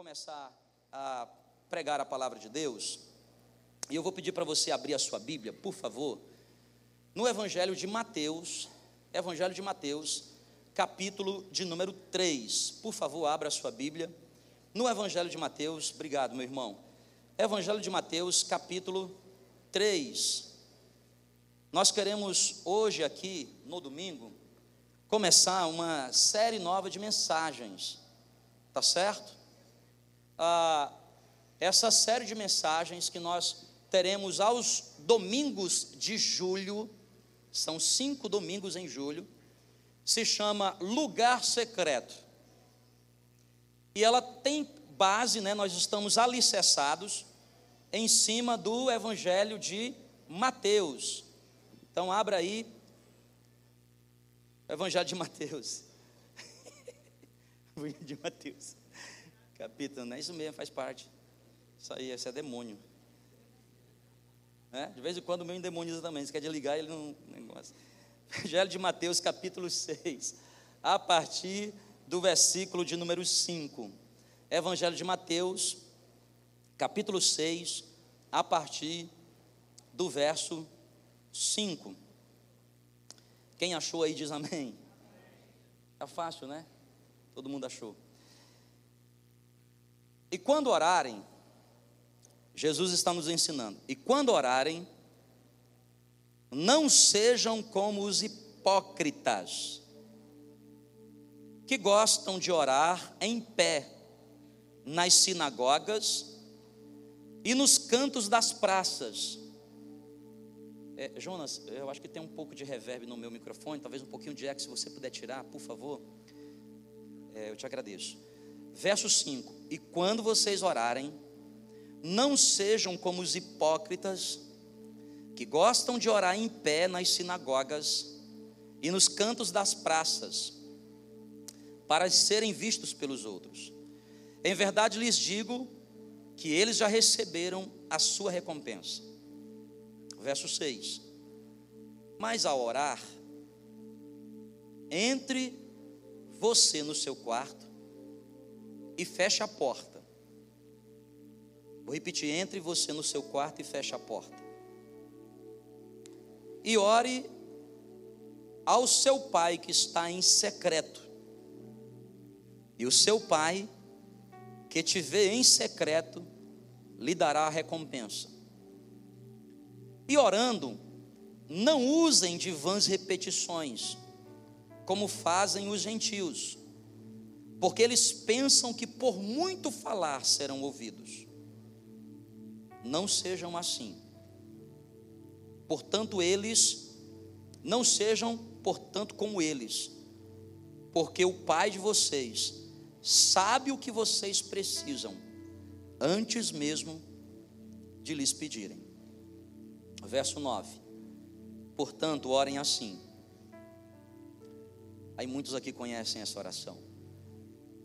começar a pregar a palavra de Deus, e eu vou pedir para você abrir a sua Bíblia, por favor, no Evangelho de Mateus, Evangelho de Mateus, capítulo de número 3. Por favor, abra a sua Bíblia. No Evangelho de Mateus, obrigado, meu irmão. Evangelho de Mateus, capítulo 3. Nós queremos hoje aqui, no domingo, começar uma série nova de mensagens, tá certo? Ah, essa série de mensagens que nós teremos aos domingos de julho, são cinco domingos em julho, se chama Lugar Secreto. E ela tem base, né, nós estamos alicerçados em cima do Evangelho de Mateus. Então, abra aí, Evangelho de Mateus. Evangelho de Mateus. Capítulo, não é isso mesmo, faz parte. Isso aí, esse é demônio. É? De vez em quando o meu endemoniza também. Se quer desligar, ele não. Negócio. Evangelho de Mateus, capítulo 6, a partir do versículo de número 5. Evangelho de Mateus, capítulo 6, a partir do verso 5. Quem achou aí diz amém. Tá fácil, né? Todo mundo achou. E quando orarem, Jesus está nos ensinando, e quando orarem, não sejam como os hipócritas, que gostam de orar em pé nas sinagogas e nos cantos das praças. É, Jonas, eu acho que tem um pouco de reverb no meu microfone, talvez um pouquinho de eco, se você puder tirar, por favor. É, eu te agradeço. Verso 5: E quando vocês orarem, não sejam como os hipócritas, que gostam de orar em pé nas sinagogas e nos cantos das praças, para serem vistos pelos outros. Em verdade lhes digo que eles já receberam a sua recompensa. Verso 6. Mas ao orar, entre você no seu quarto e feche a porta. Vou repetir: entre você no seu quarto e feche a porta. E ore ao seu pai que está em secreto. E o seu pai, que te vê em secreto, lhe dará a recompensa. E orando, não usem de vãs repetições, como fazem os gentios porque eles pensam que por muito falar serão ouvidos. Não sejam assim. Portanto, eles não sejam, portanto, como eles, porque o Pai de vocês sabe o que vocês precisam, antes mesmo de lhes pedirem. Verso 9. Portanto, orem assim. Aí muitos aqui conhecem essa oração.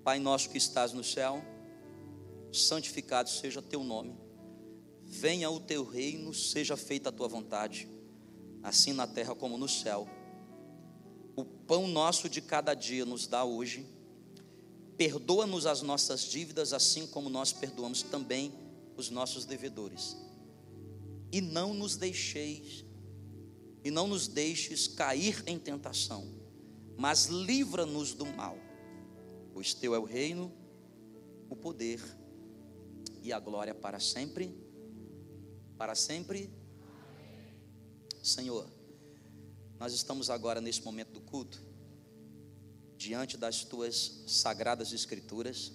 Pai nosso que estás no céu, santificado seja teu nome. Venha o teu reino, seja feita a tua vontade, assim na terra como no céu. O pão nosso de cada dia nos dá hoje. Perdoa-nos as nossas dívidas, assim como nós perdoamos também os nossos devedores. E não nos deixeis, e não nos deixes cair em tentação, mas livra-nos do mal pois teu é o reino, o poder e a glória para sempre. Para sempre. Senhor, nós estamos agora nesse momento do culto, diante das tuas sagradas escrituras,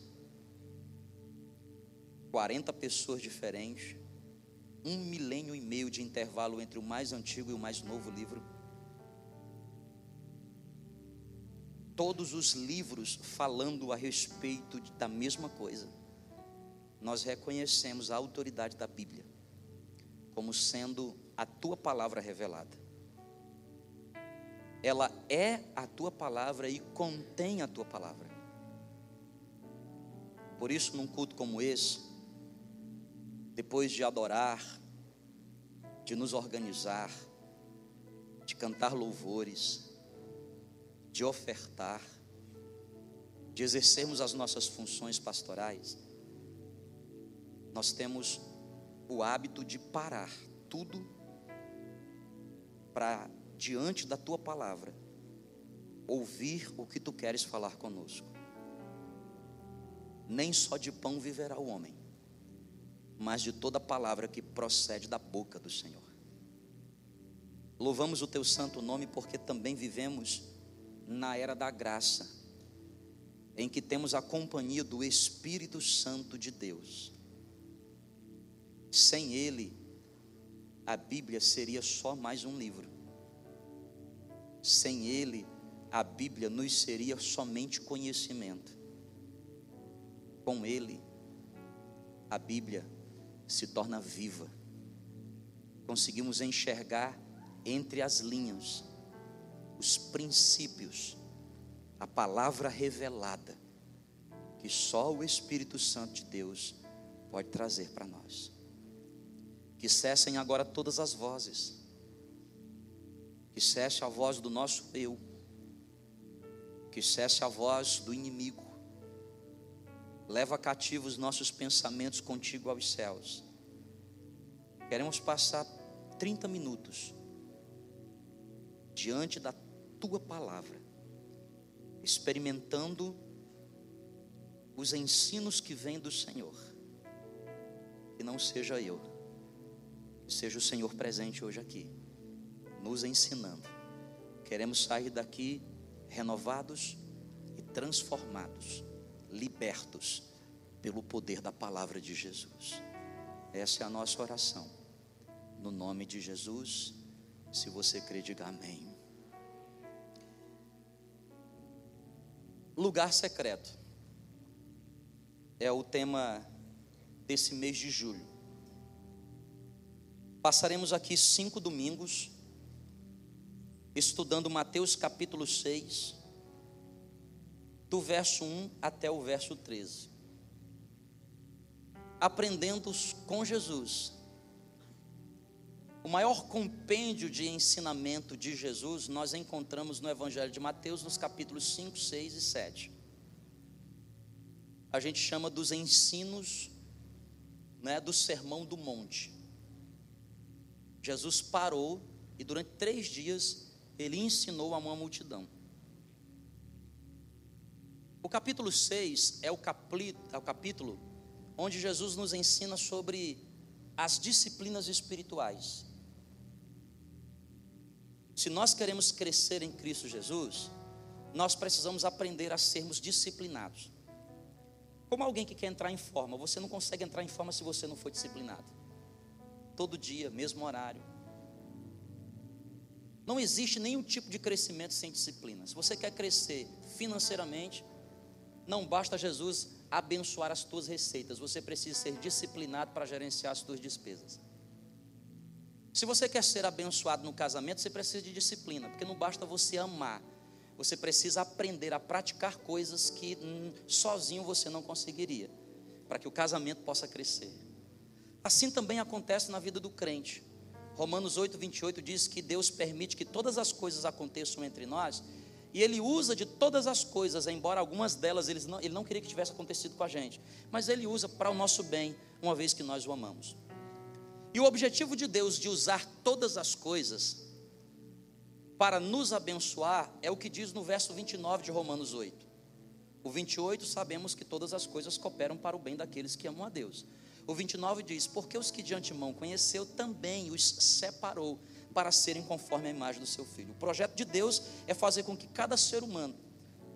40 pessoas diferentes, um milênio e meio de intervalo entre o mais antigo e o mais novo livro. Todos os livros falando a respeito da mesma coisa, nós reconhecemos a autoridade da Bíblia como sendo a tua palavra revelada. Ela é a tua palavra e contém a tua palavra. Por isso, num culto como esse, depois de adorar, de nos organizar, de cantar louvores, de ofertar, de exercermos as nossas funções pastorais, nós temos o hábito de parar tudo para, diante da tua palavra, ouvir o que tu queres falar conosco. Nem só de pão viverá o homem, mas de toda palavra que procede da boca do Senhor. Louvamos o teu santo nome porque também vivemos na era da graça, em que temos a companhia do Espírito Santo de Deus. Sem Ele, a Bíblia seria só mais um livro. Sem Ele, a Bíblia nos seria somente conhecimento. Com Ele, a Bíblia se torna viva. Conseguimos enxergar entre as linhas os princípios, a palavra revelada, que só o Espírito Santo de Deus pode trazer para nós. Que cessem agora todas as vozes, que cesse a voz do nosso eu, que cesse a voz do inimigo, leva cativo os nossos pensamentos contigo aos céus. Queremos passar 30 minutos diante da tua palavra, experimentando os ensinos que vêm do Senhor. Que não seja eu, que seja o Senhor presente hoje aqui, nos ensinando. Queremos sair daqui renovados e transformados, libertos pelo poder da palavra de Jesus. Essa é a nossa oração. No nome de Jesus, se você crê, diga amém. Lugar secreto é o tema desse mês de julho. Passaremos aqui cinco domingos estudando Mateus capítulo 6, do verso 1 até o verso 13. Aprendendo com Jesus o maior compêndio de ensinamento de Jesus nós encontramos no Evangelho de Mateus, nos capítulos 5, 6 e 7. A gente chama dos ensinos né, do Sermão do Monte. Jesus parou e durante três dias ele ensinou a uma multidão. O capítulo 6 é o capítulo, é o capítulo onde Jesus nos ensina sobre as disciplinas espirituais. Se nós queremos crescer em Cristo Jesus, nós precisamos aprender a sermos disciplinados. Como alguém que quer entrar em forma, você não consegue entrar em forma se você não for disciplinado. Todo dia, mesmo horário. Não existe nenhum tipo de crescimento sem disciplina. Se você quer crescer financeiramente, não basta Jesus abençoar as tuas receitas, você precisa ser disciplinado para gerenciar as tuas despesas. Se você quer ser abençoado no casamento, você precisa de disciplina, porque não basta você amar, você precisa aprender a praticar coisas que hum, sozinho você não conseguiria, para que o casamento possa crescer. Assim também acontece na vida do crente. Romanos 8, 28 diz que Deus permite que todas as coisas aconteçam entre nós, e Ele usa de todas as coisas, embora algumas delas ele não, ele não queria que tivesse acontecido com a gente, mas Ele usa para o nosso bem, uma vez que nós o amamos. E o objetivo de Deus de usar todas as coisas para nos abençoar é o que diz no verso 29 de Romanos 8. O 28 sabemos que todas as coisas cooperam para o bem daqueles que amam a Deus. O 29 diz: Porque os que de antemão conheceu, também os separou para serem conforme a imagem do seu filho. O projeto de Deus é fazer com que cada ser humano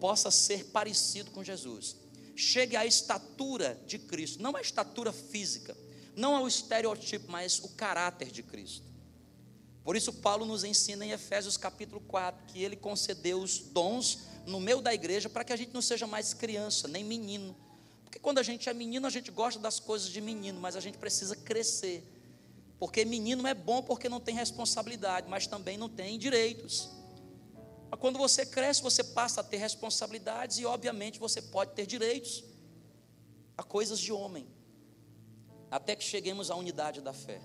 possa ser parecido com Jesus. Chegue à estatura de Cristo, não a estatura física, não ao estereotipo, mas o caráter de Cristo. Por isso, Paulo nos ensina em Efésios capítulo 4 que ele concedeu os dons no meio da igreja para que a gente não seja mais criança, nem menino. Porque quando a gente é menino, a gente gosta das coisas de menino, mas a gente precisa crescer. Porque menino é bom porque não tem responsabilidade, mas também não tem direitos. Mas quando você cresce, você passa a ter responsabilidades e, obviamente, você pode ter direitos a coisas de homem até que cheguemos à unidade da fé.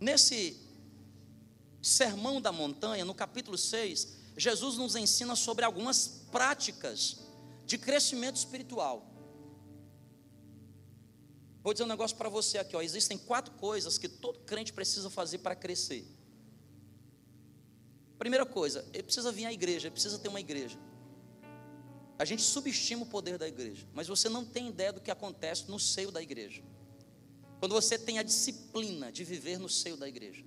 Nesse sermão da montanha, no capítulo 6, Jesus nos ensina sobre algumas práticas de crescimento espiritual. Vou dizer um negócio para você aqui, ó. Existem quatro coisas que todo crente precisa fazer para crescer. Primeira coisa, ele precisa vir à igreja, ele precisa ter uma igreja. A gente subestima o poder da igreja, mas você não tem ideia do que acontece no seio da igreja. Quando você tem a disciplina de viver no seio da igreja.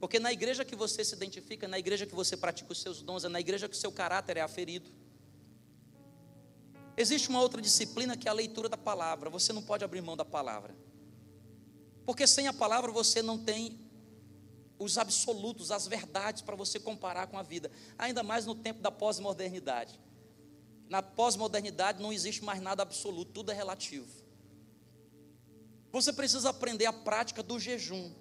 Porque na igreja que você se identifica, na igreja que você pratica os seus dons, é na igreja que o seu caráter é aferido. Existe uma outra disciplina que é a leitura da palavra. Você não pode abrir mão da palavra. Porque sem a palavra você não tem os absolutos, as verdades para você comparar com a vida. Ainda mais no tempo da pós-modernidade. Na pós-modernidade não existe mais nada absoluto, tudo é relativo. Você precisa aprender a prática do jejum.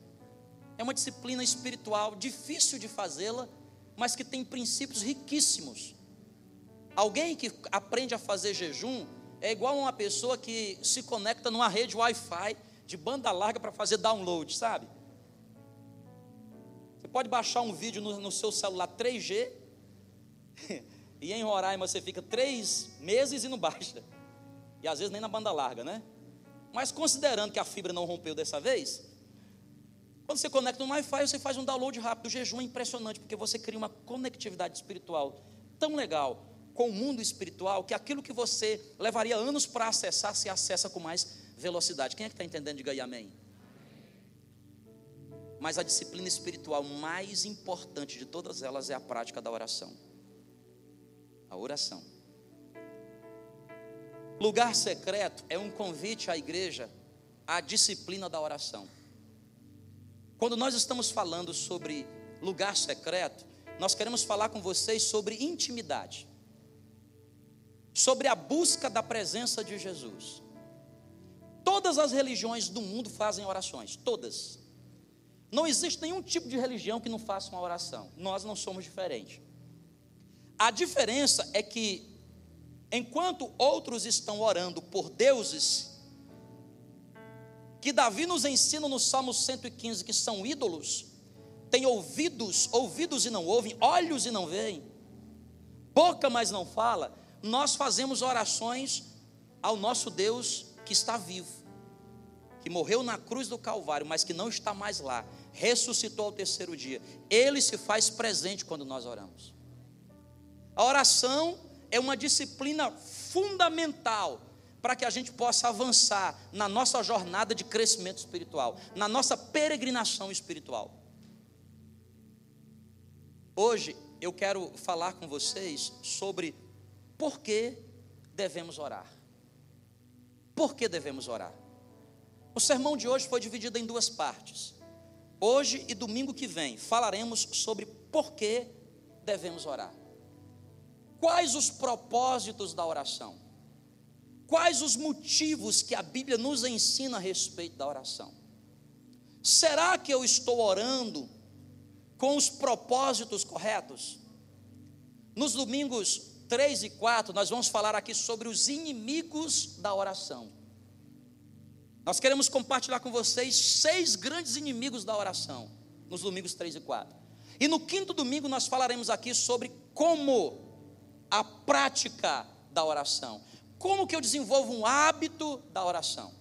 É uma disciplina espiritual difícil de fazê-la, mas que tem princípios riquíssimos. Alguém que aprende a fazer jejum é igual a uma pessoa que se conecta numa rede Wi-Fi de banda larga para fazer download, sabe? Você pode baixar um vídeo no, no seu celular 3G e em Roraima você fica três meses e não baixa. E às vezes nem na banda larga, né? Mas considerando que a fibra não rompeu dessa vez, quando você conecta no Wi-Fi, você faz um download rápido. O jejum é impressionante, porque você cria uma conectividade espiritual tão legal com o mundo espiritual que aquilo que você levaria anos para acessar, se acessa com mais velocidade. Quem é que está entendendo? Diga aí amém. Mas a disciplina espiritual mais importante de todas elas é a prática da oração. A oração. Lugar secreto é um convite à igreja à disciplina da oração. Quando nós estamos falando sobre lugar secreto, nós queremos falar com vocês sobre intimidade sobre a busca da presença de Jesus. Todas as religiões do mundo fazem orações, todas. Não existe nenhum tipo de religião que não faça uma oração. Nós não somos diferentes. A diferença é que, enquanto outros estão orando por deuses, que Davi nos ensina no Salmo 115 que são ídolos, tem ouvidos, ouvidos e não ouvem, olhos e não veem, boca, mas não fala nós fazemos orações ao nosso Deus que está vivo, que morreu na cruz do Calvário, mas que não está mais lá, ressuscitou ao terceiro dia. Ele se faz presente quando nós oramos. A oração é uma disciplina fundamental para que a gente possa avançar na nossa jornada de crescimento espiritual, na nossa peregrinação espiritual. Hoje eu quero falar com vocês sobre por que devemos orar? Por que devemos orar? O sermão de hoje foi dividido em duas partes. Hoje e domingo que vem falaremos sobre por que devemos orar. Quais os propósitos da oração? Quais os motivos que a Bíblia nos ensina a respeito da oração? Será que eu estou orando com os propósitos corretos? Nos domingos 3 e 4, nós vamos falar aqui sobre os inimigos da oração. Nós queremos compartilhar com vocês seis grandes inimigos da oração, nos domingos 3 e 4. E no quinto domingo nós falaremos aqui sobre como a prática da oração. Como que eu desenvolvo um hábito da oração?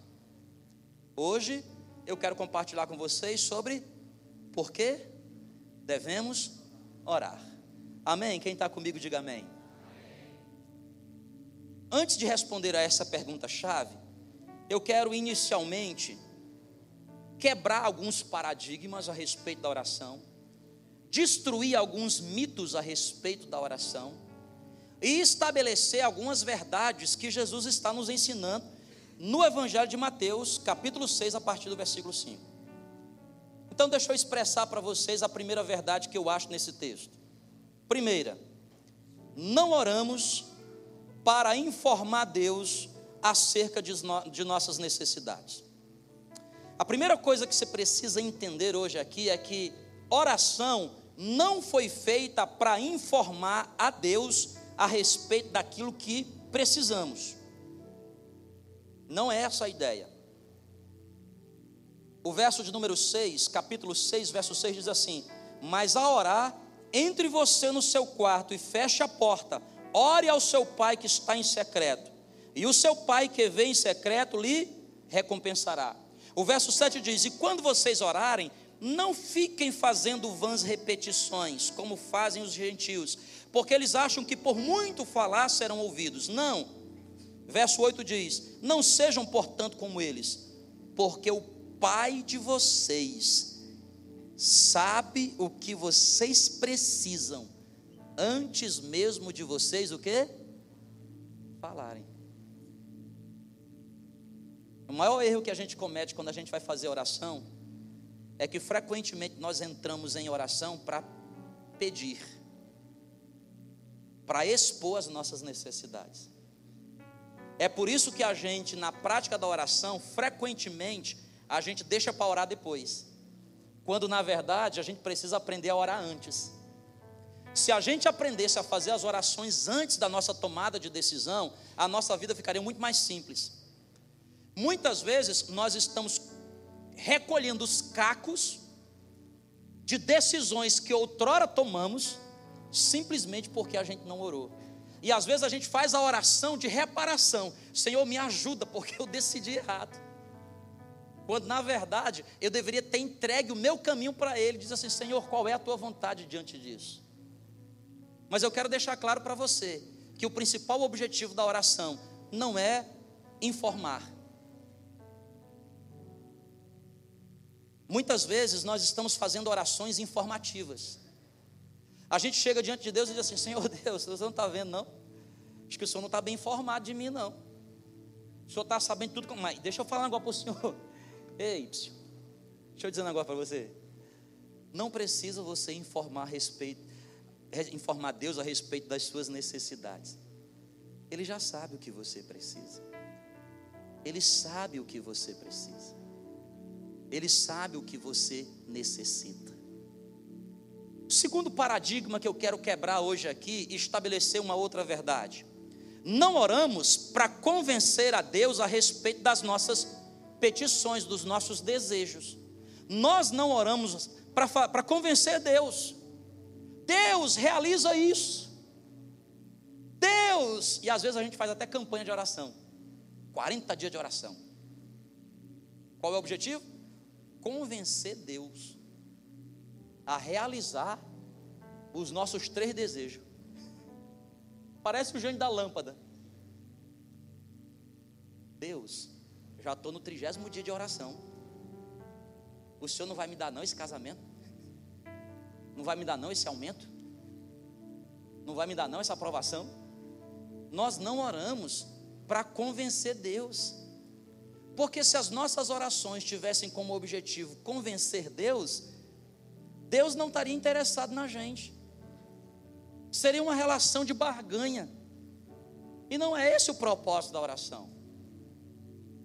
Hoje eu quero compartilhar com vocês sobre por que devemos orar. Amém? Quem está comigo, diga amém. Antes de responder a essa pergunta-chave, eu quero inicialmente quebrar alguns paradigmas a respeito da oração, destruir alguns mitos a respeito da oração e estabelecer algumas verdades que Jesus está nos ensinando no Evangelho de Mateus, capítulo 6, a partir do versículo 5. Então, deixa eu expressar para vocês a primeira verdade que eu acho nesse texto. Primeira, não oramos para informar Deus acerca de, no, de nossas necessidades. A primeira coisa que você precisa entender hoje aqui é que oração não foi feita para informar a Deus a respeito daquilo que precisamos. Não é essa a ideia. O verso de número 6, capítulo 6, verso 6 diz assim: Mas a orar, entre você no seu quarto e feche a porta, ore ao seu pai que está em secreto, e o seu pai que vê em secreto lhe recompensará. O verso 7 diz: E quando vocês orarem, não fiquem fazendo vãs repetições, como fazem os gentios, porque eles acham que por muito falar serão ouvidos. Não. Verso 8 diz: Não sejam, portanto, como eles, porque o Pai de vocês sabe o que vocês precisam antes mesmo de vocês o que? Falarem. O maior erro que a gente comete quando a gente vai fazer oração é que frequentemente nós entramos em oração para pedir, para expor as nossas necessidades. É por isso que a gente, na prática da oração, frequentemente, a gente deixa para orar depois. Quando na verdade a gente precisa aprender a orar antes. Se a gente aprendesse a fazer as orações antes da nossa tomada de decisão, a nossa vida ficaria muito mais simples. Muitas vezes nós estamos recolhendo os cacos de decisões que outrora tomamos, simplesmente porque a gente não orou. E às vezes a gente faz a oração de reparação: Senhor, me ajuda, porque eu decidi errado. Quando na verdade eu deveria ter entregue o meu caminho para Ele, diz assim: Senhor, qual é a tua vontade diante disso? Mas eu quero deixar claro para você que o principal objetivo da oração não é informar. Muitas vezes nós estamos fazendo orações informativas. A gente chega diante de Deus e diz assim: Senhor Deus, você não está vendo, não? Acho que o Senhor não está bem informado de mim, não. O Senhor está sabendo tudo. Mas deixa eu falar um negócio para o Senhor. Ei, deixa eu dizer um negócio para você. Não precisa você informar a respeito informar Deus a respeito das suas necessidades. Ele já sabe o que você precisa. Ele sabe o que você precisa. Ele sabe o que você necessita. O segundo paradigma que eu quero quebrar hoje aqui e estabelecer uma outra verdade. Não oramos para convencer a Deus a respeito das nossas petições, dos nossos desejos. Nós não oramos para convencer Deus. Deus realiza isso. Deus, e às vezes a gente faz até campanha de oração. 40 dias de oração. Qual é o objetivo? Convencer Deus a realizar os nossos três desejos. Parece o gênio da lâmpada. Deus, já estou no trigésimo dia de oração. O Senhor não vai me dar não esse casamento? Não vai me dar não esse aumento? Não vai me dar não essa aprovação? Nós não oramos para convencer Deus. Porque se as nossas orações tivessem como objetivo convencer Deus, Deus não estaria interessado na gente. Seria uma relação de barganha. E não é esse o propósito da oração.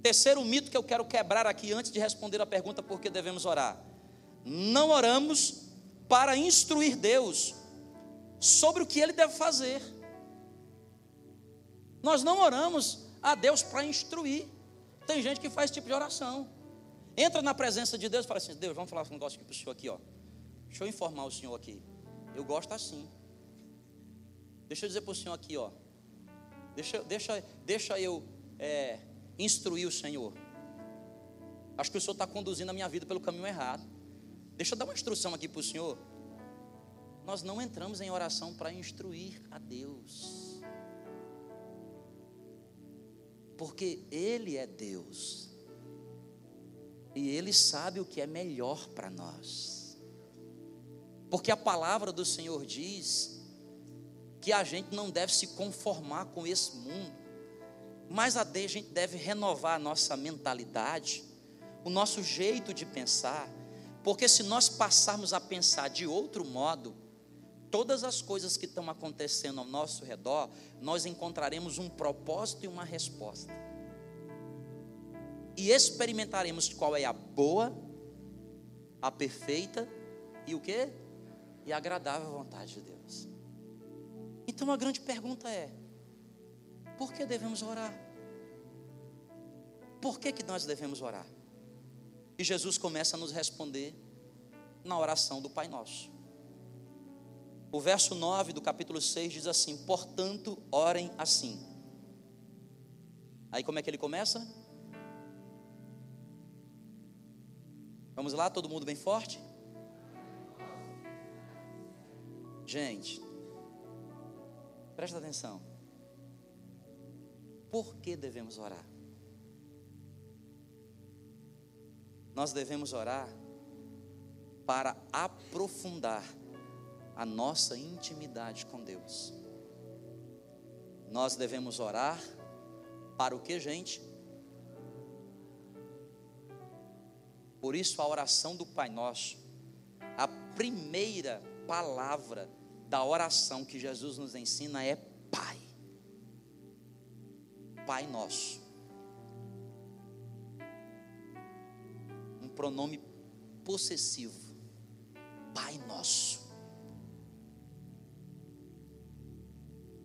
Terceiro mito que eu quero quebrar aqui antes de responder a pergunta por que devemos orar. Não oramos para instruir Deus sobre o que ele deve fazer. Nós não oramos a Deus para instruir. Tem gente que faz esse tipo de oração. Entra na presença de Deus e fala assim: Deus, vamos falar um negócio aqui para o senhor aqui, ó. Deixa eu informar o senhor aqui. Eu gosto assim. Deixa eu dizer para o senhor aqui, ó. Deixa, deixa, deixa eu é, instruir o senhor. Acho que o senhor está conduzindo a minha vida pelo caminho errado. Deixa eu dar uma instrução aqui para o senhor. Nós não entramos em oração para instruir a Deus. Porque Ele é Deus. E Ele sabe o que é melhor para nós. Porque a palavra do Senhor diz que a gente não deve se conformar com esse mundo, mas a gente deve renovar a nossa mentalidade, o nosso jeito de pensar, porque se nós passarmos a pensar de outro modo, todas as coisas que estão acontecendo ao nosso redor, nós encontraremos um propósito e uma resposta. E experimentaremos qual é a boa, a perfeita e o que? E agradável vontade de Deus. Então a grande pergunta é: por que devemos orar? Por que, que nós devemos orar? E Jesus começa a nos responder na oração do Pai Nosso. O verso 9 do capítulo 6 diz assim: Portanto, orem assim. Aí como é que ele começa? Vamos lá, todo mundo bem forte? Gente, presta atenção. Por que devemos orar? Nós devemos orar para aprofundar a nossa intimidade com Deus. Nós devemos orar para o que, gente? Por isso a oração do Pai Nosso, a primeira palavra da oração que Jesus nos ensina é Pai. Pai Nosso. Um pronome possessivo. Pai Nosso.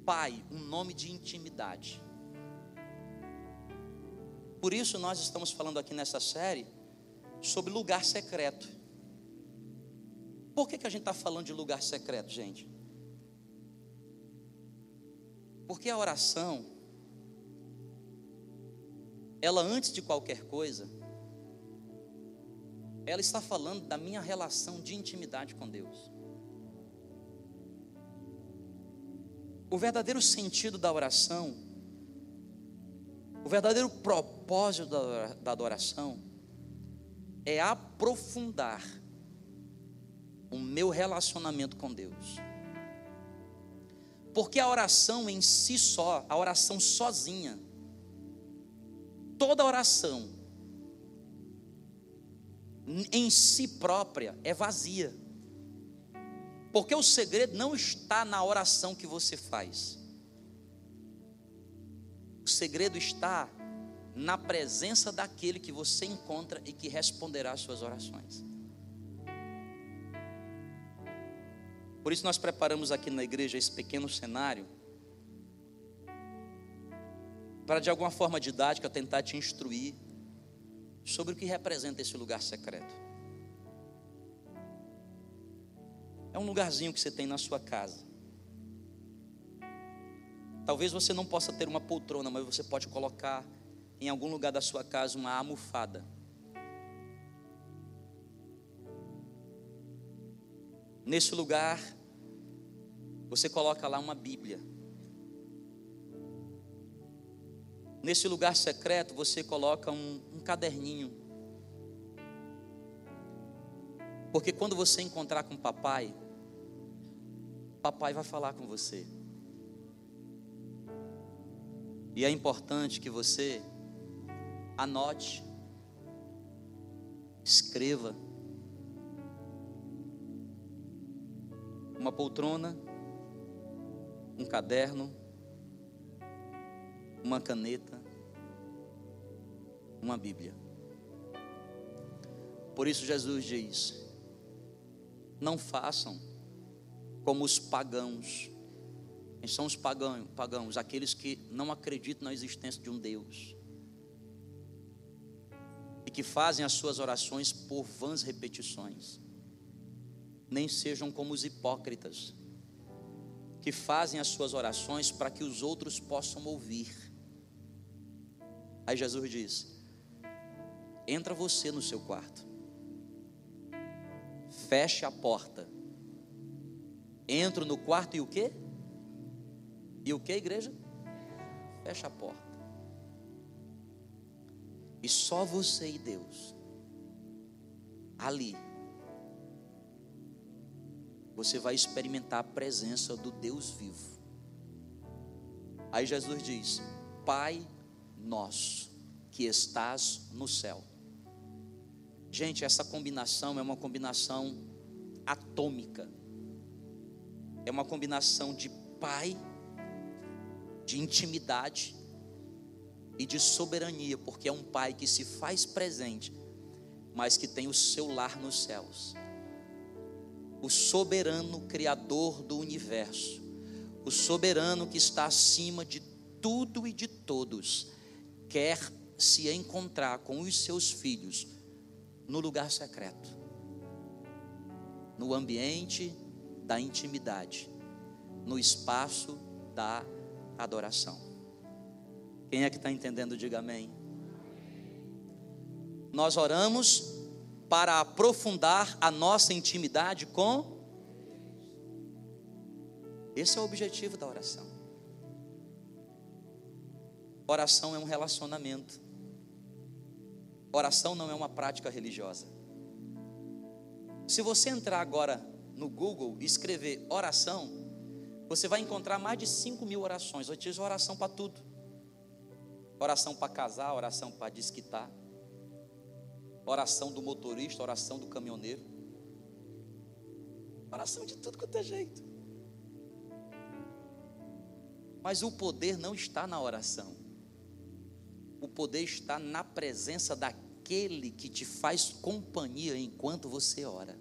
Pai, um nome de intimidade. Por isso nós estamos falando aqui nessa série sobre lugar secreto. Por que, que a gente está falando de lugar secreto, gente? Porque a oração, ela antes de qualquer coisa, ela está falando da minha relação de intimidade com Deus. O verdadeiro sentido da oração, o verdadeiro propósito da adoração, é aprofundar o meu relacionamento com Deus. Porque a oração em si só, a oração sozinha, toda oração em si própria é vazia. Porque o segredo não está na oração que você faz. O segredo está na presença daquele que você encontra e que responderá às suas orações. Por isso nós preparamos aqui na igreja esse pequeno cenário para de alguma forma didática tentar te instruir sobre o que representa esse lugar secreto. É um lugarzinho que você tem na sua casa. Talvez você não possa ter uma poltrona, mas você pode colocar em algum lugar da sua casa uma almofada. Nesse lugar, você coloca lá uma Bíblia. Nesse lugar secreto, você coloca um, um caderninho. Porque quando você encontrar com papai, papai vai falar com você. E é importante que você anote, escreva. Uma poltrona, um caderno, uma caneta, uma Bíblia. Por isso Jesus diz: não façam como os pagãos. Quem são os pagãos? pagãos? Aqueles que não acreditam na existência de um Deus. E que fazem as suas orações por vãs repetições. Nem sejam como os hipócritas, que fazem as suas orações para que os outros possam ouvir. Aí Jesus diz: Entra você no seu quarto, feche a porta Entro no quarto e o quê? E o que, igreja? Fecha a porta. E só você e Deus. Ali. Você vai experimentar a presença do Deus vivo. Aí Jesus diz: Pai nosso, que estás no céu. Gente, essa combinação é uma combinação atômica é uma combinação de pai, de intimidade e de soberania, porque é um pai que se faz presente, mas que tem o seu lar nos céus. O soberano criador do universo, o soberano que está acima de tudo e de todos, quer se encontrar com os seus filhos no lugar secreto, no ambiente da intimidade, no espaço da adoração. Quem é que está entendendo, diga amém. Nós oramos para aprofundar a nossa intimidade com. Esse é o objetivo da oração. Oração é um relacionamento. Oração não é uma prática religiosa. Se você entrar agora no Google e escrever oração, você vai encontrar mais de 5 mil orações. Eu tive oração para tudo: oração para casar, oração para desquitar, oração do motorista, oração do caminhoneiro, oração de tudo quanto é jeito. Mas o poder não está na oração, o poder está na presença daquele que te faz companhia enquanto você ora.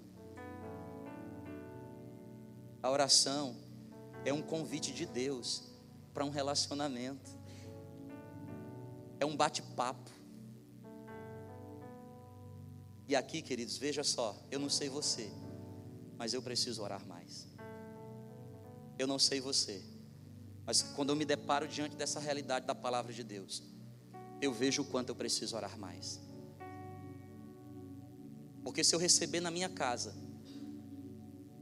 A oração é um convite de Deus para um relacionamento, é um bate-papo. E aqui, queridos, veja só, eu não sei você, mas eu preciso orar mais. Eu não sei você, mas quando eu me deparo diante dessa realidade da palavra de Deus, eu vejo o quanto eu preciso orar mais. Porque se eu receber na minha casa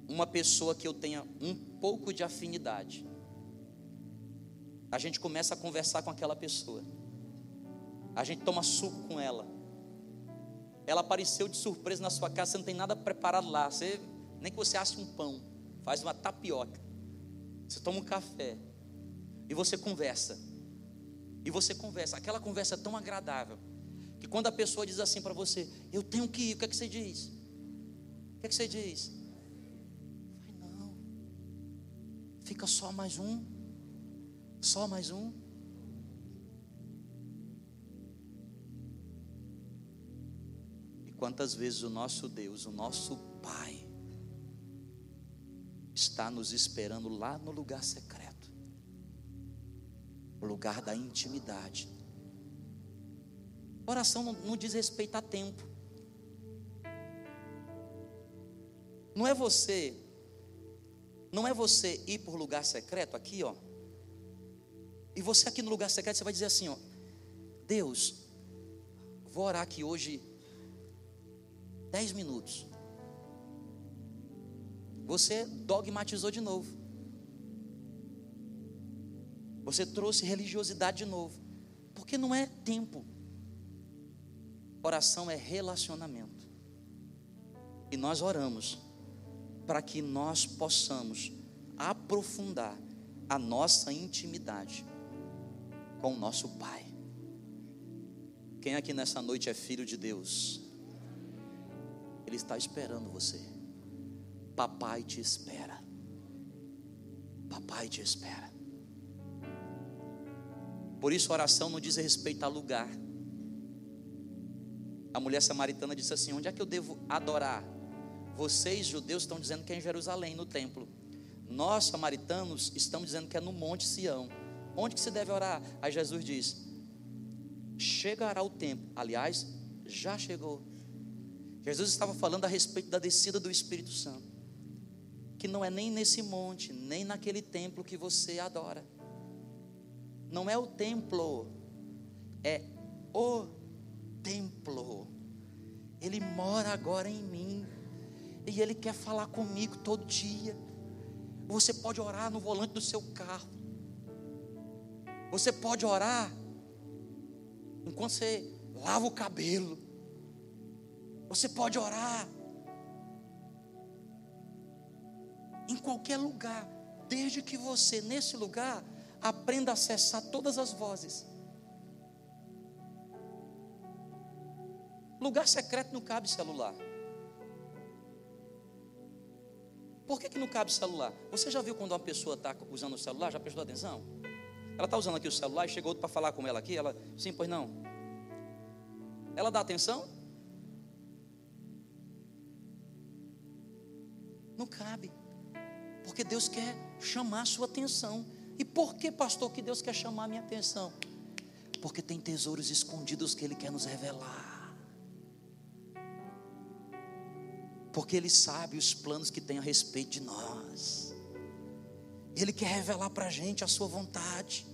uma pessoa que eu tenha um pouco de afinidade, a gente começa a conversar com aquela pessoa, a gente toma suco com ela, ela apareceu de surpresa na sua casa, você não tem nada preparado lá, você, nem que você ache um pão, faz uma tapioca, você toma um café, e você conversa, e você conversa, aquela conversa tão agradável, que quando a pessoa diz assim para você, eu tenho que ir, o que é que você diz? O que é que você diz? Fica só mais um. Só mais um. Quantas vezes o nosso Deus, o nosso Pai, está nos esperando lá no lugar secreto o lugar da intimidade. Oração não, não diz respeito a tempo. Não é você não é você ir por lugar secreto aqui, ó. E você aqui no lugar secreto, você vai dizer assim, ó. Deus, vou orar aqui hoje dez minutos. Você dogmatizou de novo. Você trouxe religiosidade de novo. Porque não é tempo. Oração é relacionamento. E nós oramos para que nós possamos aprofundar a nossa intimidade com o nosso Pai. Quem aqui nessa noite é filho de Deus? Ele está esperando você. Papai te espera. Papai te espera. Por isso, a oração não diz respeito a lugar. A mulher samaritana disse assim: Onde é que eu devo adorar? Vocês, judeus, estão dizendo que é em Jerusalém, no templo. Nós, samaritanos, estamos dizendo que é no Monte Sião. Onde que se deve orar? Aí Jesus diz: Chegará o tempo. Aliás, já chegou. Jesus estava falando a respeito da descida do Espírito Santo. Que não é nem nesse monte, nem naquele templo que você adora. Não é o templo, é o templo. Ele mora agora em mim e Ele quer falar comigo todo dia. Você pode orar no volante do seu carro. Você pode orar enquanto você lava o cabelo. Você pode orar em qualquer lugar, desde que você, nesse lugar, aprenda a acessar todas as vozes. Lugar secreto não cabe celular. Por que, que não cabe celular? Você já viu quando uma pessoa está usando o celular? Já prestou atenção? Ela está usando aqui o celular e chegou outro para falar com ela aqui. Ela, sim, pois não. Ela dá atenção? Não cabe. Porque Deus quer chamar a sua atenção. E por que, pastor, que Deus quer chamar a minha atenção? Porque tem tesouros escondidos que Ele quer nos revelar. porque Ele sabe os planos que tem a respeito de nós. Ele quer revelar para a gente a Sua vontade.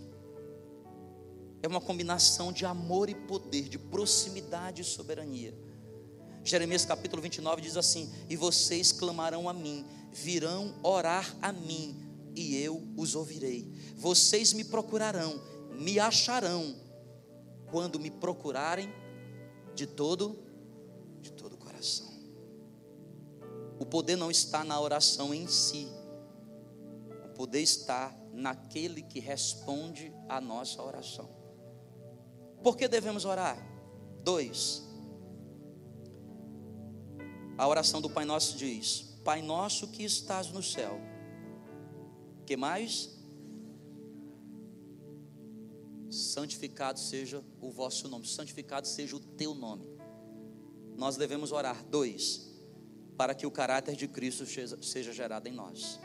É uma combinação de amor e poder, de proximidade e soberania. Jeremias capítulo 29 diz assim: E vocês clamarão a mim, virão orar a mim, e eu os ouvirei. Vocês me procurarão, me acharão, quando me procurarem de todo, de todo o coração. O poder não está na oração em si, o poder está naquele que responde à nossa oração. Por que devemos orar? Dois. A oração do Pai Nosso diz: Pai Nosso que estás no céu. Que mais? Santificado seja o vosso nome, santificado seja o teu nome. Nós devemos orar. Dois, para que o caráter de Cristo seja gerado em nós.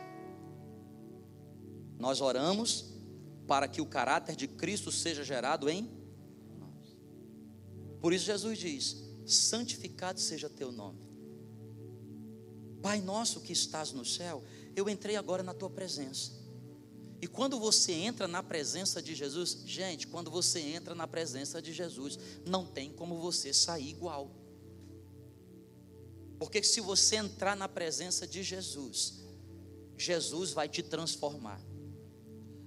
Nós oramos para que o caráter de Cristo seja gerado em nós. Por isso Jesus diz: santificado seja teu nome. Pai nosso que estás no céu, eu entrei agora na tua presença. E quando você entra na presença de Jesus, gente, quando você entra na presença de Jesus, não tem como você sair igual. Porque se você entrar na presença de Jesus, Jesus vai te transformar.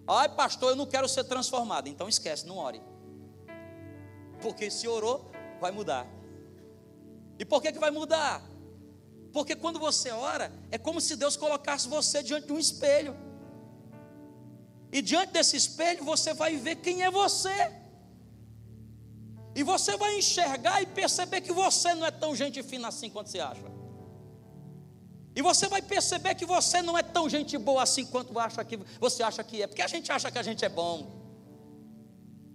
Ai, pastor, eu não quero ser transformado. Então esquece, não ore. Porque se orou, vai mudar. E por que, que vai mudar? Porque quando você ora, é como se Deus colocasse você diante de um espelho. E diante desse espelho você vai ver quem é você. E você vai enxergar e perceber que você não é tão gente fina assim quanto você acha. E você vai perceber que você não é tão gente boa assim quanto acha que você acha que é, porque a gente acha que a gente é bom.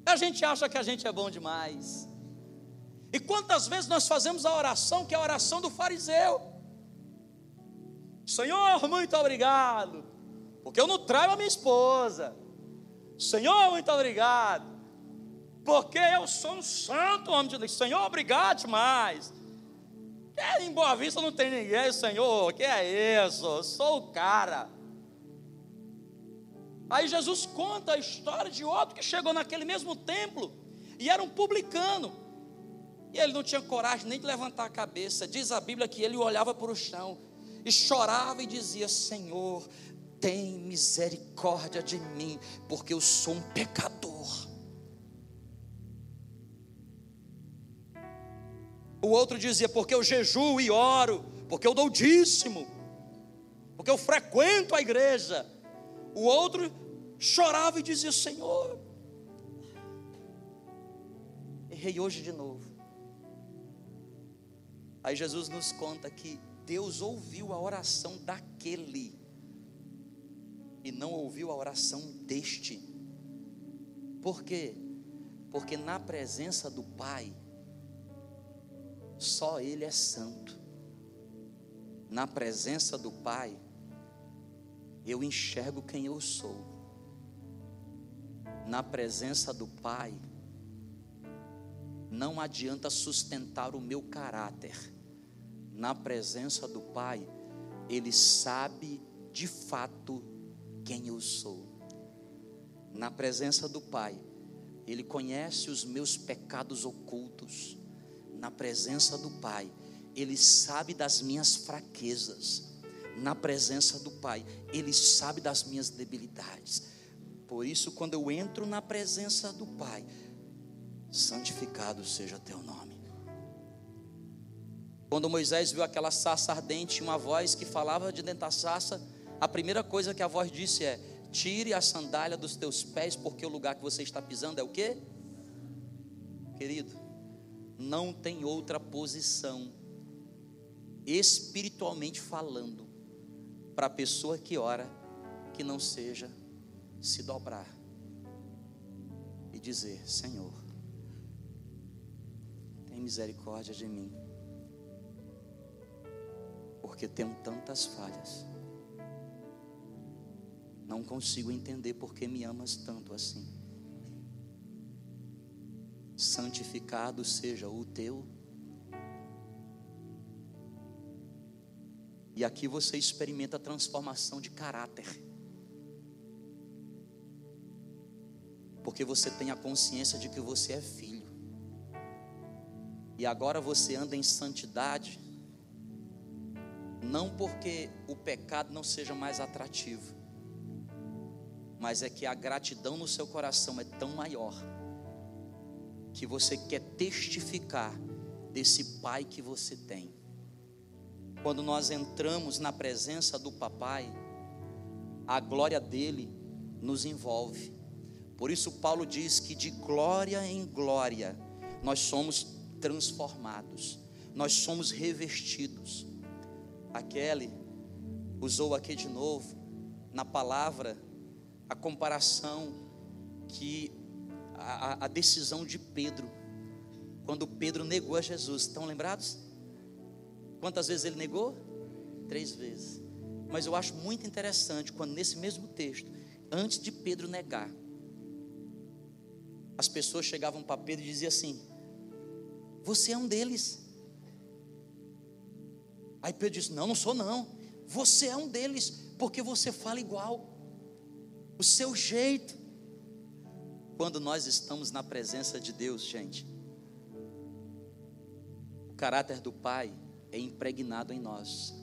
A gente acha que a gente é bom demais. E quantas vezes nós fazemos a oração que é a oração do fariseu? Senhor, muito obrigado porque eu não traio a minha esposa. Senhor, muito obrigado. Porque eu sou um santo homem de Deus. Senhor, obrigado demais. Em Boa Vista não tem ninguém, Senhor. Que é isso? Eu sou o cara. Aí Jesus conta a história de outro que chegou naquele mesmo templo e era um publicano. E ele não tinha coragem nem de levantar a cabeça. Diz a Bíblia que ele olhava para o chão e chorava e dizia: Senhor, tem misericórdia de mim, porque eu sou um pecador. O outro dizia, porque eu jejuo e oro, porque eu dou dízimo, porque eu frequento a igreja. O outro chorava e dizia: Senhor, errei hoje de novo. Aí Jesus nos conta que Deus ouviu a oração daquele e não ouviu a oração deste. Por quê? Porque na presença do Pai, só Ele é santo. Na presença do Pai, eu enxergo quem eu sou. Na presença do Pai, não adianta sustentar o meu caráter. Na presença do Pai, Ele sabe de fato quem eu sou. Na presença do Pai, Ele conhece os meus pecados ocultos. Na presença do Pai, Ele sabe das minhas fraquezas. Na presença do Pai, Ele sabe das minhas debilidades. Por isso, quando eu entro na presença do Pai, santificado seja teu nome. Quando Moisés viu aquela sarça ardente, uma voz que falava de dentro da sarça, a primeira coisa que a voz disse é: tire a sandália dos teus pés, porque o lugar que você está pisando é o que? Querido, não tem outra posição, espiritualmente falando, para a pessoa que ora, que não seja se dobrar e dizer: Senhor, tem misericórdia de mim, porque tenho tantas falhas não consigo entender por que me amas tanto assim. Santificado seja o teu. E aqui você experimenta a transformação de caráter. Porque você tem a consciência de que você é filho. e agora você anda em santidade, não porque o pecado não seja mais atrativo, mas é que a gratidão no seu coração é tão maior que você quer testificar desse pai que você tem. Quando nós entramos na presença do papai, a glória dele nos envolve. Por isso Paulo diz que de glória em glória nós somos transformados, nós somos revestidos. A Kelly usou aqui de novo na palavra a comparação que a, a decisão de Pedro, quando Pedro negou a Jesus, estão lembrados? Quantas vezes ele negou? Três vezes. Mas eu acho muito interessante quando nesse mesmo texto, antes de Pedro negar, as pessoas chegavam para Pedro e diziam assim: Você é um deles. Aí Pedro disse: Não, não sou não. Você é um deles, porque você fala igual. O seu jeito. Quando nós estamos na presença de Deus, gente, o caráter do Pai é impregnado em nós.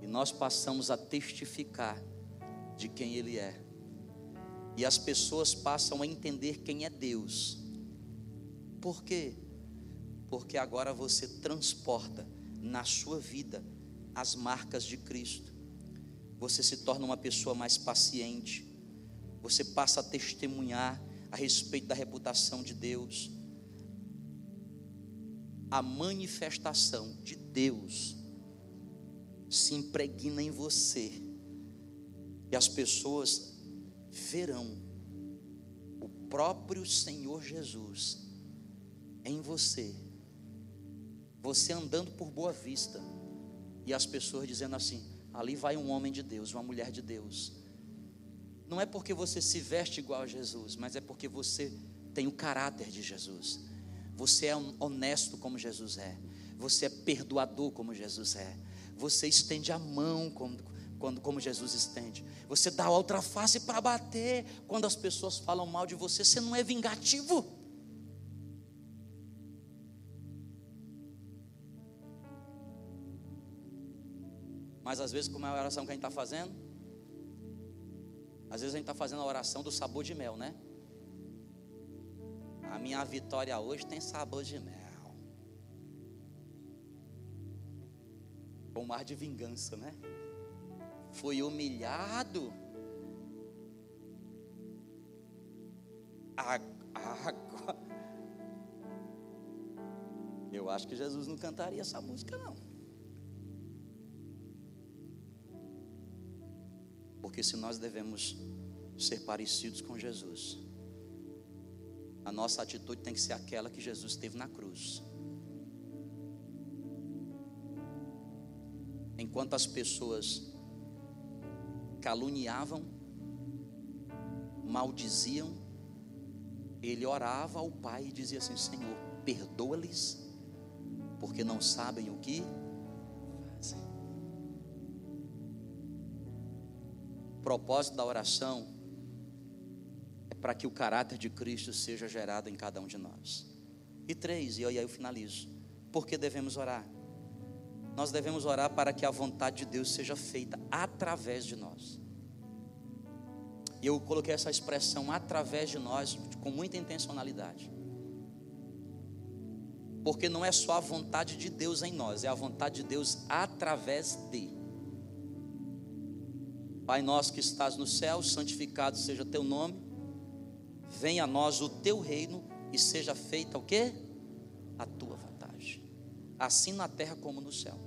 E nós passamos a testificar de quem Ele é. E as pessoas passam a entender quem é Deus. Por quê? Porque agora você transporta na sua vida as marcas de Cristo. Você se torna uma pessoa mais paciente. Você passa a testemunhar a respeito da reputação de Deus a manifestação de Deus se impregna em você, e as pessoas verão o próprio Senhor Jesus em você, você andando por boa vista, e as pessoas dizendo assim: ali vai um homem de Deus, uma mulher de Deus. Não é porque você se veste igual a Jesus, mas é porque você tem o caráter de Jesus. Você é honesto como Jesus é. Você é perdoador como Jesus é. Você estende a mão como, quando, como Jesus estende. Você dá outra face para bater quando as pessoas falam mal de você. Você não é vingativo. Mas às vezes, como é a oração que a gente está fazendo? Às vezes a gente está fazendo a oração do sabor de mel, né? A minha vitória hoje tem sabor de mel. Com mar de vingança, né? Foi humilhado. Água. Eu acho que Jesus não cantaria essa música, não. Porque se nós devemos ser parecidos com Jesus, a nossa atitude tem que ser aquela que Jesus teve na cruz. Enquanto as pessoas caluniavam, maldiziam, ele orava ao Pai e dizia assim: Senhor, perdoa-lhes, porque não sabem o que propósito da oração para que o caráter de Cristo seja gerado em cada um de nós. E três, e aí eu finalizo. Por que devemos orar? Nós devemos orar para que a vontade de Deus seja feita através de nós. E eu coloquei essa expressão através de nós com muita intencionalidade. Porque não é só a vontade de Deus em nós, é a vontade de Deus através de. Pai nosso que estás no céu, santificado seja teu nome venha a nós o teu reino e seja feita o que? A tua vontade. Assim na terra como no céu.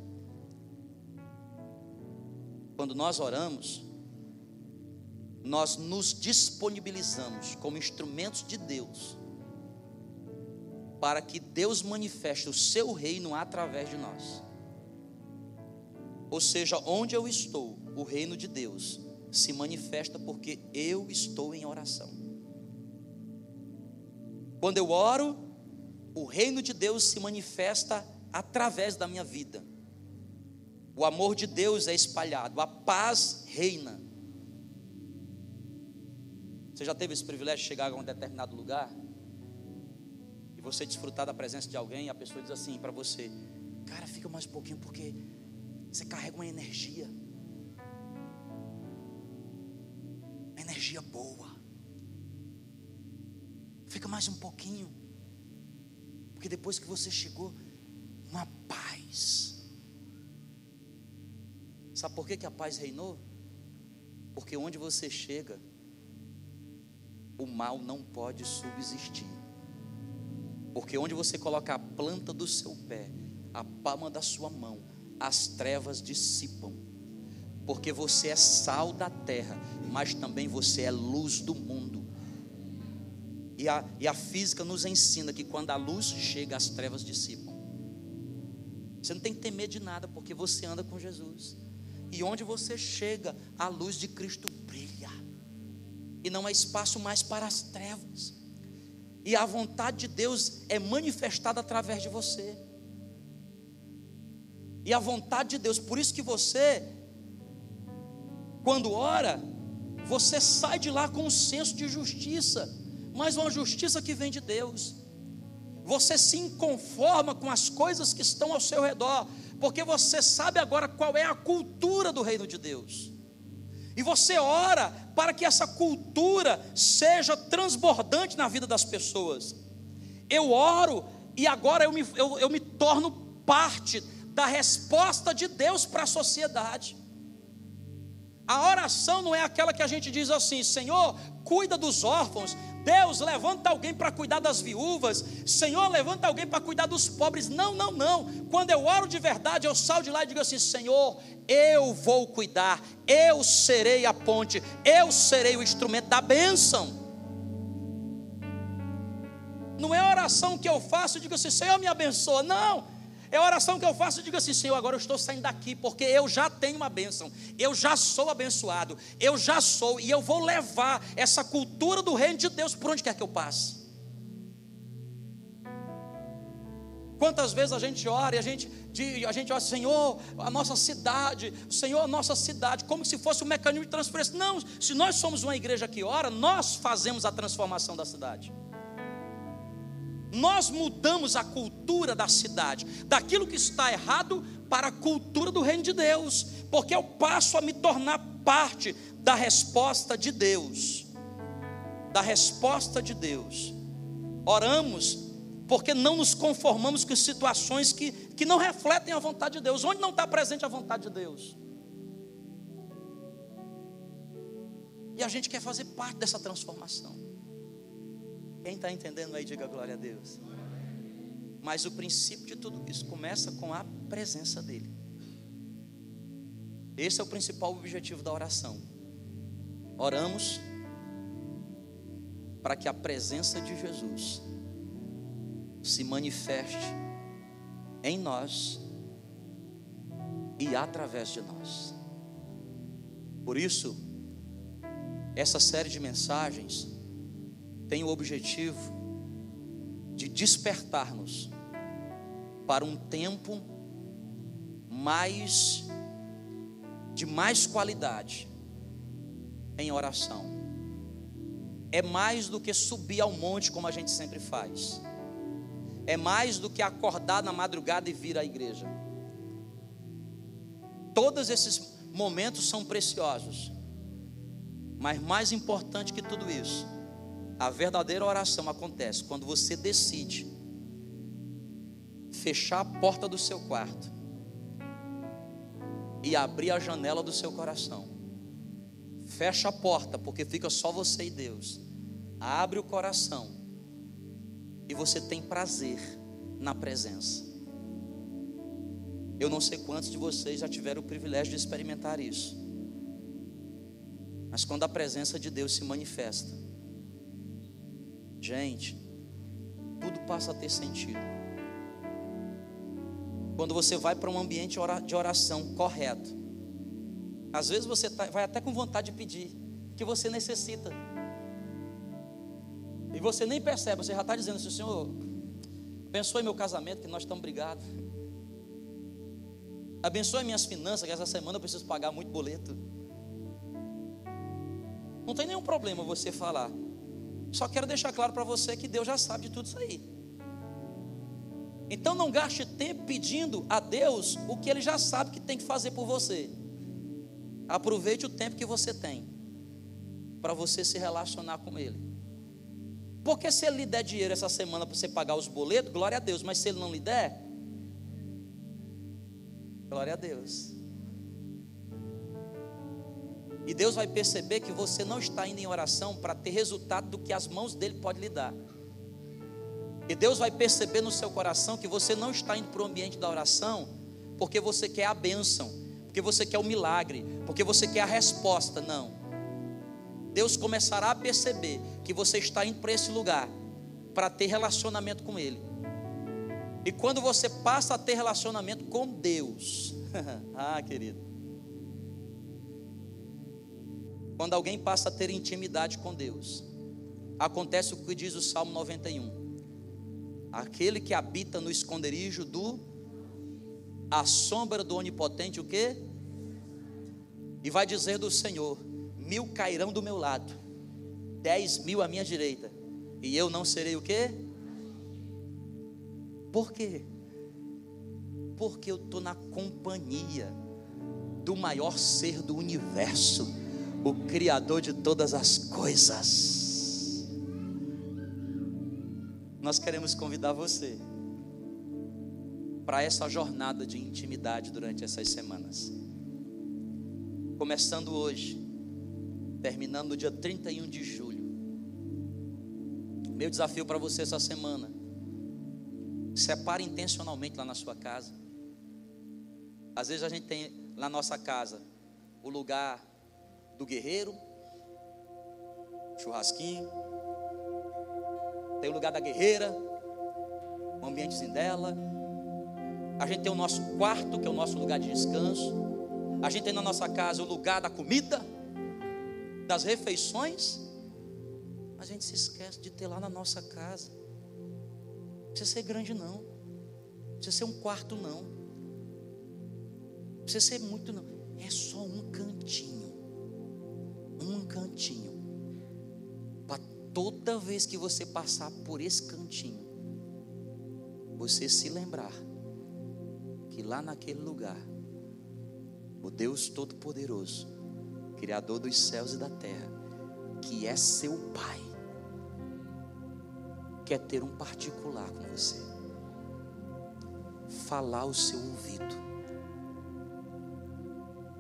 Quando nós oramos, nós nos disponibilizamos como instrumentos de Deus para que Deus manifeste o seu reino através de nós. Ou seja, onde eu estou, o reino de Deus se manifesta porque eu estou em oração. Quando eu oro, o reino de Deus se manifesta através da minha vida. O amor de Deus é espalhado, a paz reina. Você já teve esse privilégio de chegar a um determinado lugar? você desfrutar da presença de alguém, a pessoa diz assim para você: Cara, fica mais um pouquinho porque você carrega uma energia. Energia boa. Fica mais um pouquinho. Porque depois que você chegou, uma paz. Sabe por que, que a paz reinou? Porque onde você chega, o mal não pode subsistir. Porque onde você coloca a planta do seu pé, a palma da sua mão, as trevas dissipam. Porque você é sal da terra, mas também você é luz do mundo. E a, e a física nos ensina que quando a luz chega, as trevas dissipam. Você não tem que ter medo de nada, porque você anda com Jesus. E onde você chega, a luz de Cristo brilha. E não há espaço mais para as trevas. E a vontade de Deus é manifestada através de você. E a vontade de Deus, por isso que você, quando ora, você sai de lá com um senso de justiça, mas uma justiça que vem de Deus. Você se inconforma com as coisas que estão ao seu redor, porque você sabe agora qual é a cultura do reino de Deus. E você ora para que essa cultura seja transbordante na vida das pessoas. Eu oro e agora eu me, eu, eu me torno parte da resposta de Deus para a sociedade. A oração não é aquela que a gente diz assim: Senhor, cuida dos órfãos. Deus, levanta alguém para cuidar das viúvas. Senhor, levanta alguém para cuidar dos pobres. Não, não, não. Quando eu oro de verdade, eu saio de lá e digo assim: Senhor, eu vou cuidar, eu serei a ponte, eu serei o instrumento da bênção. Não é oração que eu faço e digo assim: Senhor, me abençoa. Não. É a oração que eu faço, eu digo assim, Senhor, agora eu estou saindo daqui, porque eu já tenho uma bênção, eu já sou abençoado, eu já sou, e eu vou levar essa cultura do reino de Deus por onde quer que eu passe. Quantas vezes a gente ora e a gente, a gente ora, Senhor, a nossa cidade, Senhor, a nossa cidade, como se fosse um mecanismo de transferência. Não, se nós somos uma igreja que ora, nós fazemos a transformação da cidade. Nós mudamos a cultura da cidade, daquilo que está errado para a cultura do reino de Deus, porque eu passo a me tornar parte da resposta de Deus. Da resposta de Deus. Oramos porque não nos conformamos com situações que, que não refletem a vontade de Deus. Onde não está presente a vontade de Deus? E a gente quer fazer parte dessa transformação. Quem está entendendo aí, diga glória a Deus. Mas o princípio de tudo isso começa com a presença dEle. Esse é o principal objetivo da oração. Oramos para que a presença de Jesus se manifeste em nós e através de nós. Por isso, essa série de mensagens tem o objetivo de despertar-nos para um tempo mais de mais qualidade em oração. É mais do que subir ao monte como a gente sempre faz. É mais do que acordar na madrugada e vir à igreja. Todos esses momentos são preciosos. Mas mais importante que tudo isso a verdadeira oração acontece quando você decide fechar a porta do seu quarto e abrir a janela do seu coração. Fecha a porta, porque fica só você e Deus. Abre o coração e você tem prazer na presença. Eu não sei quantos de vocês já tiveram o privilégio de experimentar isso. Mas quando a presença de Deus se manifesta, Gente, tudo passa a ter sentido. Quando você vai para um ambiente de oração correto, às vezes você tá, vai até com vontade de pedir, que você necessita. E você nem percebe, você já está dizendo assim, Senhor, abençoe meu casamento, que nós estamos brigados. Abençoe minhas finanças, que essa semana eu preciso pagar muito boleto. Não tem nenhum problema você falar. Só quero deixar claro para você que Deus já sabe de tudo isso aí. Então não gaste tempo pedindo a Deus o que Ele já sabe que tem que fazer por você. Aproveite o tempo que você tem para você se relacionar com Ele. Porque se Ele lhe der dinheiro essa semana para você pagar os boletos, glória a Deus. Mas se Ele não lhe der, glória a Deus. E Deus vai perceber que você não está indo em oração para ter resultado do que as mãos dele podem lhe dar. E Deus vai perceber no seu coração que você não está indo para o ambiente da oração porque você quer a bênção, porque você quer o milagre, porque você quer a resposta. Não. Deus começará a perceber que você está indo para esse lugar para ter relacionamento com Ele. E quando você passa a ter relacionamento com Deus, ah, querido, quando alguém passa a ter intimidade com Deus, acontece o que diz o Salmo 91 aquele que habita no esconderijo do a sombra do onipotente o quê? E vai dizer do Senhor: mil cairão do meu lado, dez mil à minha direita, e eu não serei o quê? Por quê? Porque eu estou na companhia do maior ser do universo, o Criador de todas as coisas nós queremos convidar você para essa jornada de intimidade durante essas semanas. Começando hoje, terminando no dia 31 de julho. Meu desafio para você essa semana: separe intencionalmente lá na sua casa. Às vezes a gente tem na nossa casa o lugar do guerreiro, churrasquinho, tem o lugar da guerreira, o ambientezinho dela. A gente tem o nosso quarto, que é o nosso lugar de descanso. A gente tem na nossa casa o lugar da comida, das refeições. Mas a gente se esquece de ter lá na nossa casa. Não precisa ser grande, não. Não precisa ser um quarto, não. Não precisa ser muito, não. É só um cantinho. Um cantinho. Toda vez que você passar por esse cantinho, você se lembrar que lá naquele lugar, o Deus Todo-Poderoso, Criador dos céus e da terra, que é seu Pai, quer ter um particular com você, falar o seu ouvido.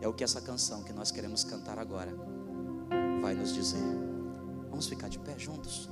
É o que essa canção que nós queremos cantar agora vai nos dizer. Vamos ficar de pé juntos?